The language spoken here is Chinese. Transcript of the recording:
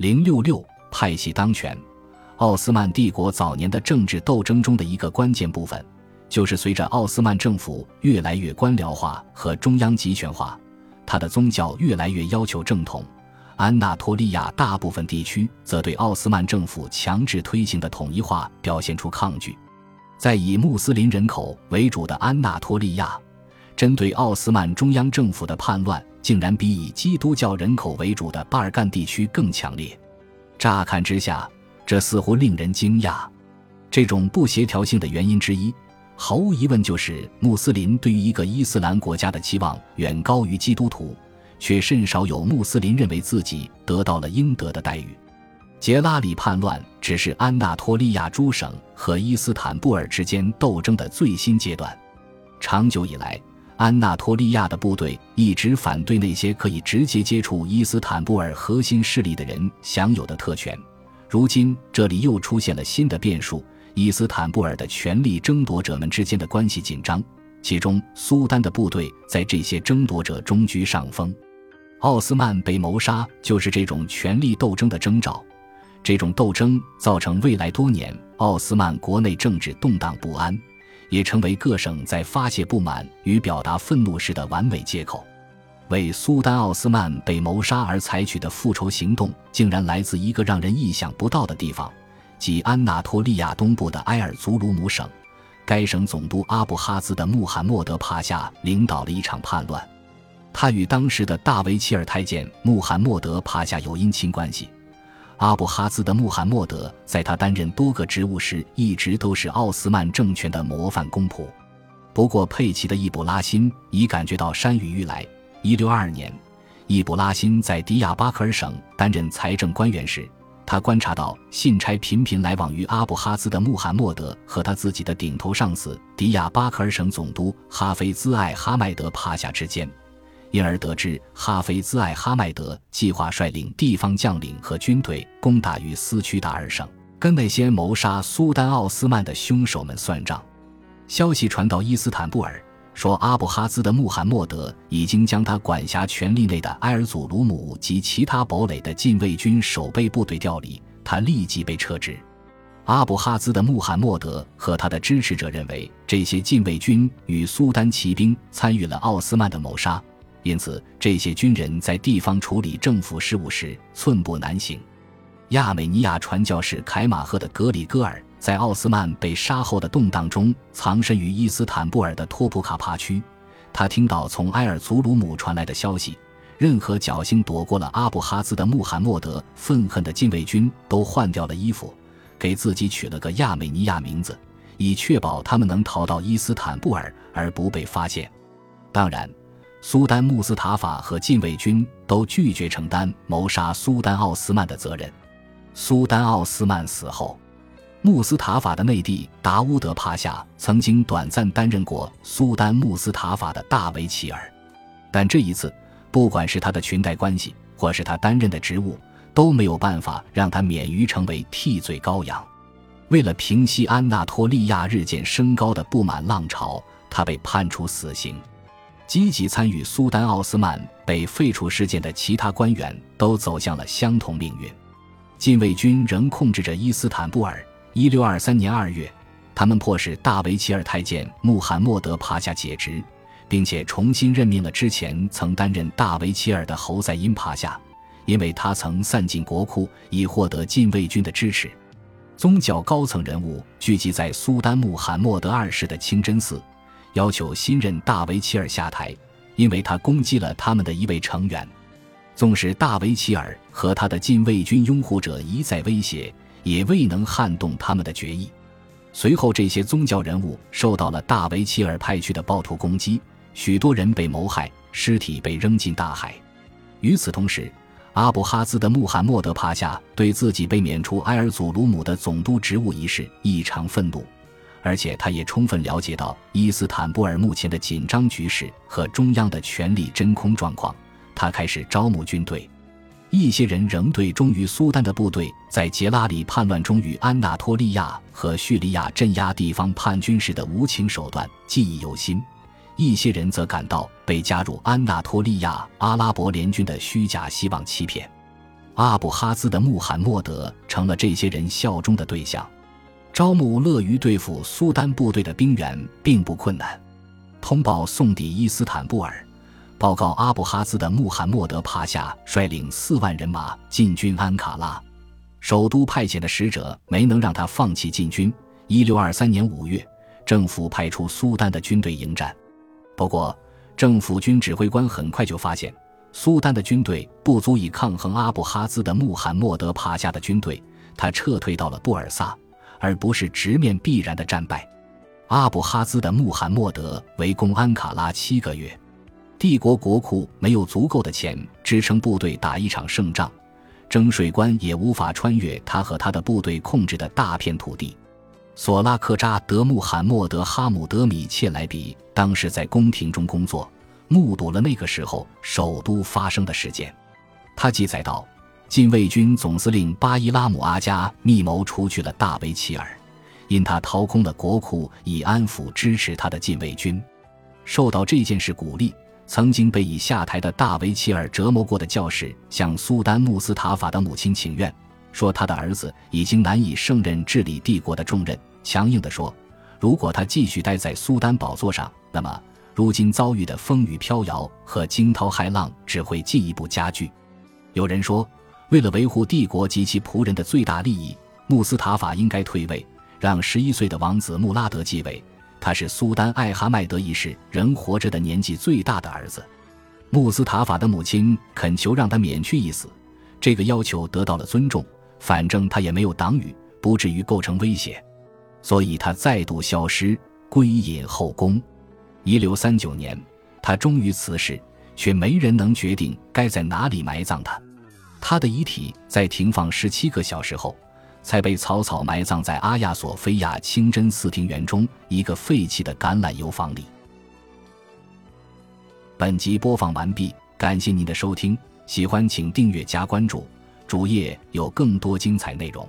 零六六派系当权，奥斯曼帝国早年的政治斗争中的一个关键部分，就是随着奥斯曼政府越来越官僚化和中央集权化，他的宗教越来越要求正统。安纳托利亚大部分地区则对奥斯曼政府强制推行的统一化表现出抗拒。在以穆斯林人口为主的安纳托利亚，针对奥斯曼中央政府的叛乱。竟然比以基督教人口为主的巴尔干地区更强烈。乍看之下，这似乎令人惊讶。这种不协调性的原因之一，毫无疑问就是穆斯林对于一个伊斯兰国家的期望远高于基督徒，却甚少有穆斯林认为自己得到了应得的待遇。杰拉里叛乱只是安纳托利亚诸省和伊斯坦布尔之间斗争的最新阶段。长久以来。安纳托利亚的部队一直反对那些可以直接接触伊斯坦布尔核心势力的人享有的特权。如今，这里又出现了新的变数：伊斯坦布尔的权力争夺者们之间的关系紧张，其中苏丹的部队在这些争夺者中居上风。奥斯曼被谋杀就是这种权力斗争的征兆。这种斗争造成未来多年奥斯曼国内政治动荡不安。也成为各省在发泄不满与表达愤怒时的完美借口。为苏丹奥斯曼被谋杀而采取的复仇行动，竟然来自一个让人意想不到的地方，即安纳托利亚东部的埃尔祖鲁姆省。该省总督阿布哈兹的穆罕默德帕夏领导了一场叛乱，他与当时的大维齐尔太监穆罕默德帕夏有姻亲关系。阿布哈兹的穆罕默德在他担任多个职务时，一直都是奥斯曼政权的模范公仆。不过，佩奇的易卜拉欣已感觉到山雨欲来。一六二二年，易卜拉欣在迪亚巴克尔省担任财政官员时，他观察到信差频频来往于阿布哈兹的穆罕默德和他自己的顶头上司迪亚巴克尔省总督哈菲兹艾哈迈德帕夏之间。因而得知，哈菲兹艾哈迈德计划率领地方将领和军队攻打于斯屈达尔省，跟那些谋杀苏丹奥斯曼的凶手们算账。消息传到伊斯坦布尔，说阿布哈兹的穆罕默德已经将他管辖权力内的埃尔祖鲁姆及其他堡垒的禁卫军守备部队调离，他立即被撤职。阿布哈兹的穆罕默德和他的支持者认为，这些禁卫军与苏丹骑兵参与了奥斯曼的谋杀。因此，这些军人在地方处理政府事务时寸步难行。亚美尼亚传教士凯马赫的格里戈尔在奥斯曼被杀后的动荡中，藏身于伊斯坦布尔的托普卡帕区。他听到从埃尔祖鲁姆传来的消息：任何侥幸躲过了阿布哈兹的穆罕默德愤恨的禁卫军都换掉了衣服，给自己取了个亚美尼亚名字，以确保他们能逃到伊斯坦布尔而不被发现。当然。苏丹穆斯塔法和禁卫军都拒绝承担谋杀苏丹奥斯曼的责任。苏丹奥斯曼死后，穆斯塔法的内弟达乌德帕夏曾经短暂担任过苏丹穆斯塔法的大维齐尔，但这一次，不管是他的裙带关系，或是他担任的职务，都没有办法让他免于成为替罪羔羊。为了平息安纳托利亚日渐升高的不满浪潮，他被判处死刑。积极参与苏丹奥斯曼被废除事件的其他官员都走向了相同命运。禁卫军仍控制着伊斯坦布尔。一六二三年二月，他们迫使大维齐尔太监穆罕默德帕夏解职，并且重新任命了之前曾担任大维齐尔的侯赛因帕夏，因为他曾散尽国库以获得禁卫军的支持。宗教高层人物聚集在苏丹穆罕默德二世的清真寺。要求新任大维齐尔下台，因为他攻击了他们的一位成员。纵使大维齐尔和他的禁卫军拥护者一再威胁，也未能撼动他们的决议。随后，这些宗教人物受到了大维齐尔派去的暴徒攻击，许多人被谋害，尸体被扔进大海。与此同时，阿布哈兹的穆罕默德帕夏对自己被免除埃尔祖鲁姆的总督职务一事异常愤怒。而且，他也充分了解到伊斯坦布尔目前的紧张局势和中央的权力真空状况。他开始招募军队，一些人仍对忠于苏丹的部队在杰拉里叛乱中与安纳托利亚和叙利亚镇压地方叛军时的无情手段记忆犹新；一些人则感到被加入安纳托利亚阿拉伯联军的虚假希望欺骗。阿布哈兹的穆罕默德成了这些人效忠的对象。招募乐于对付苏丹部队的兵员并不困难。通报送抵伊斯坦布尔，报告阿布哈兹的穆罕默德帕夏率领四万人马进军安卡拉，首都派遣的使者没能让他放弃进军。一六二三年五月，政府派出苏丹的军队迎战，不过政府军指挥官很快就发现，苏丹的军队不足以抗衡阿布哈兹的穆罕默德帕夏的军队，他撤退到了布尔萨。而不是直面必然的战败。阿布哈兹的穆罕默德围攻安卡拉七个月，帝国国库没有足够的钱支撑部队打一场胜仗，征税官也无法穿越他和他的部队控制的大片土地。索拉克扎德穆罕默德哈姆德米切莱比当时在宫廷中工作，目睹了那个时候首都发生的事件。他记载道。禁卫军总司令巴伊拉姆阿加密谋除去了大维齐尔，因他掏空了国库以安抚支持他的禁卫军。受到这件事鼓励，曾经被已下台的大维齐尔折磨过的教士向苏丹穆斯塔法的母亲请愿，说他的儿子已经难以胜任治理帝国的重任。强硬地说，如果他继续待在苏丹宝座上，那么如今遭遇的风雨飘摇和惊涛骇浪只会进一步加剧。有人说。为了维护帝国及其仆人的最大利益，穆斯塔法应该退位，让十一岁的王子穆拉德继位。他是苏丹艾哈迈德一世仍活着的年纪最大的儿子。穆斯塔法的母亲恳求让他免去一死，这个要求得到了尊重。反正他也没有党羽，不至于构成威胁，所以他再度消失，归隐后宫。一六三九年，他终于辞世，却没人能决定该在哪里埋葬他。他的遗体在停放十七个小时后，才被草草埋葬在阿亚索菲亚清真寺庭园中一个废弃的橄榄油坊里。本集播放完毕，感谢您的收听，喜欢请订阅加关注，主页有更多精彩内容。